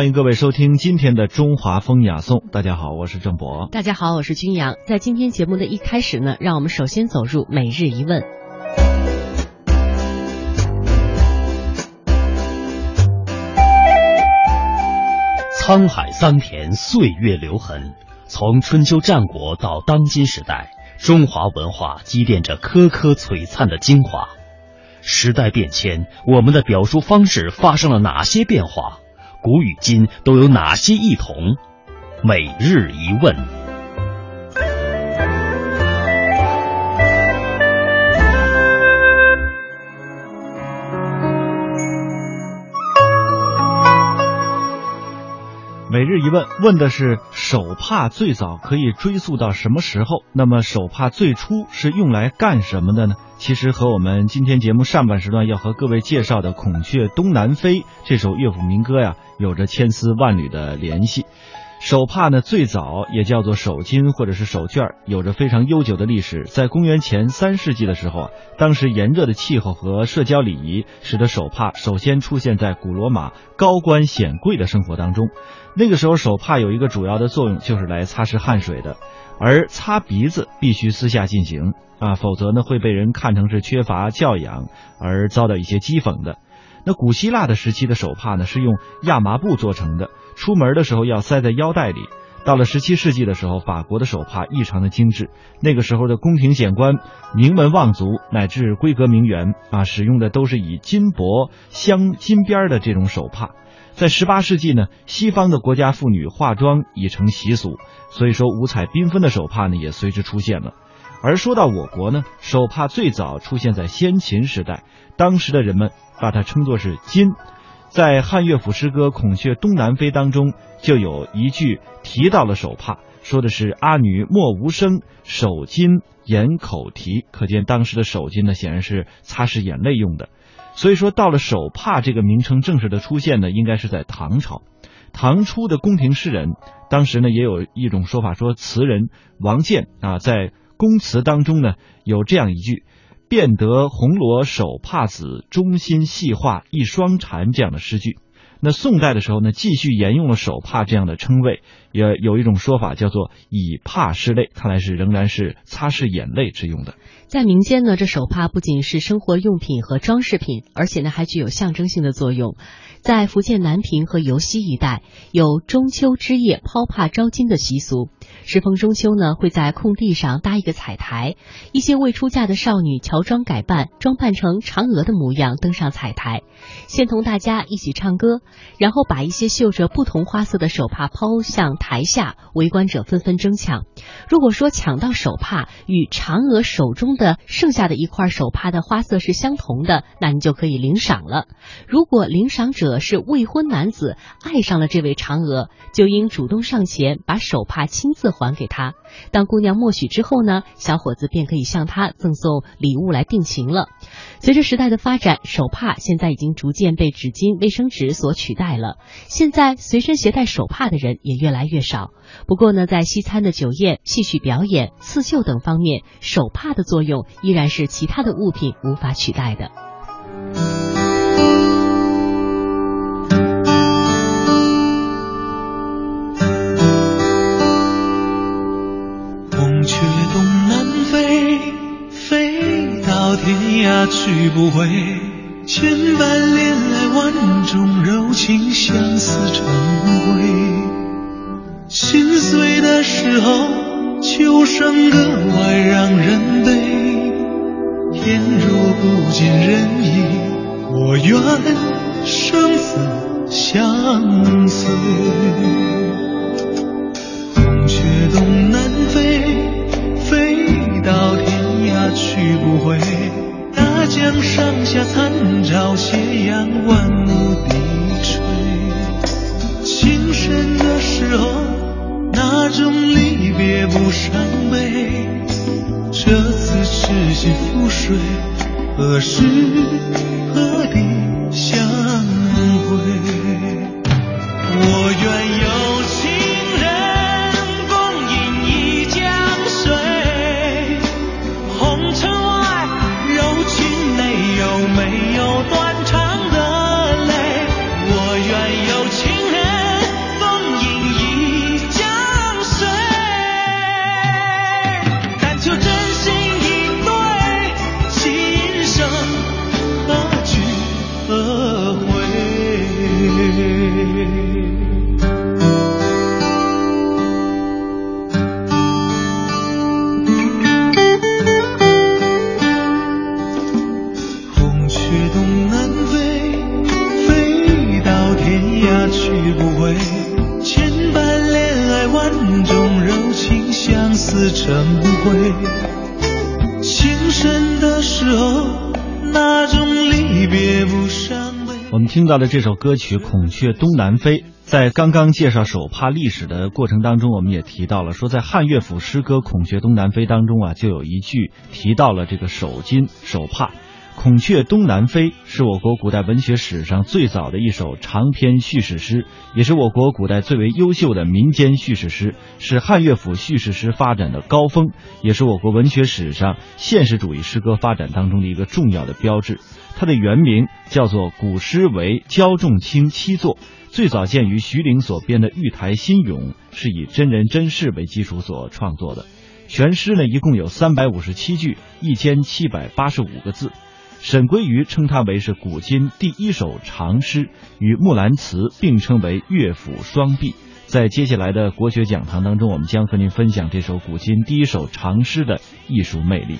欢迎各位收听今天的《中华风雅颂》。大家好，我是郑博。大家好，我是君阳。在今天节目的一开始呢，让我们首先走入每日一问。沧海桑田，岁月留痕。从春秋战国到当今时代，中华文化积淀着颗颗璀璨的精华。时代变迁，我们的表述方式发生了哪些变化？古与今都有哪些异同？每日一问。每日一问，问的是手帕最早可以追溯到什么时候？那么手帕最初是用来干什么的呢？其实和我们今天节目上半时段要和各位介绍的《孔雀东南飞》这首乐府民歌呀，有着千丝万缕的联系。手帕呢，最早也叫做手巾或者是手绢，有着非常悠久的历史。在公元前三世纪的时候啊，当时炎热的气候和社交礼仪，使得手帕首先出现在古罗马高官显贵的生活当中。那个时候，手帕有一个主要的作用，就是来擦拭汗水的，而擦鼻子必须私下进行啊，否则呢会被人看成是缺乏教养而遭到一些讥讽的。那古希腊的时期的手帕呢，是用亚麻布做成的，出门的时候要塞在腰带里。到了十七世纪的时候，法国的手帕异常的精致，那个时候的宫廷显官、名门望族乃至闺阁名媛啊，使用的都是以金箔镶金边的这种手帕。在十八世纪呢，西方的国家妇女化妆已成习俗，所以说五彩缤纷的手帕呢也随之出现了。而说到我国呢，手帕最早出现在先秦时代，当时的人们把它称作是巾。在汉乐府诗歌《孔雀东南飞》当中，就有一句提到了手帕，说的是阿女莫无声，手巾掩口啼。可见当时的手巾呢，显然是擦拭眼泪用的。所以说，到了手帕这个名称正式的出现呢，应该是在唐朝。唐初的宫廷诗人，当时呢也有一种说法，说词人王建啊，在宫词当中呢有这样一句。便得红罗手帕子，中心细画一双蝉这样的诗句。那宋代的时候呢，继续沿用了手帕这样的称谓，也有一种说法叫做以帕拭泪，看来是仍然是擦拭眼泪之用的。在民间呢，这手帕不仅是生活用品和装饰品，而且呢还具有象征性的作用。在福建南平和尤溪一带，有中秋之夜抛帕招金的习俗。适逢中秋呢，会在空地上搭一个彩台，一些未出嫁的少女乔装改扮，装扮成嫦娥的模样登上彩台，先同大家一起唱歌，然后把一些绣着不同花色的手帕抛向台下，围观者纷纷争抢。如果说抢到手帕与嫦娥手中的剩下的一块手帕的花色是相同的，那你就可以领赏了。如果领赏者是未婚男子，爱上了这位嫦娥，就应主动上前把手帕亲自还给他。当姑娘默许之后呢，小伙子便可以向她赠送礼物来定情了。随着时代的发展，手帕现在已经逐渐被纸巾、卫生纸所取代了。现在随身携带手帕的人也越来越少。不过呢，在西餐的酒宴、戏曲表演、刺绣等方面，手帕的作用依然是其他的物品无法取代的。天涯去不回，千般恋爱万种柔情，相思成灰。心碎的时候，秋声格外让人悲。天若不尽人意，我愿生死相随。孔雀东南飞，飞到天涯去不回。江上下残照，斜阳万木低垂。情深的时候，那种离别不伤悲。这次痴心覆水，何时去不回。千般恋爱，万种柔情，相思成灰。情深的时候，那种离别不伤悲。我们听到的这首歌曲《孔雀东南飞》，在刚刚介绍手帕历史的过程当中，我们也提到了，说在汉乐府诗歌《孔雀东南飞》当中啊，就有一句提到了这个手巾、手帕。孔雀东南飞是我国古代文学史上最早的一首长篇叙事诗，也是我国古代最为优秀的民间叙事诗，是汉乐府叙事诗发展的高峰，也是我国文学史上现实主义诗歌发展当中的一个重要的标志。它的原名叫做《古诗为焦仲卿七作》，最早见于徐陵所编的《玉台新咏》，是以真人真事为基础所创作的。全诗呢一共有三百五十七句，一千七百八十五个字。沈归愚称它为是古今第一首长诗，与《木兰辞》并称为乐府双璧。在接下来的国学讲堂当中，我们将和您分享这首古今第一首长诗的艺术魅力。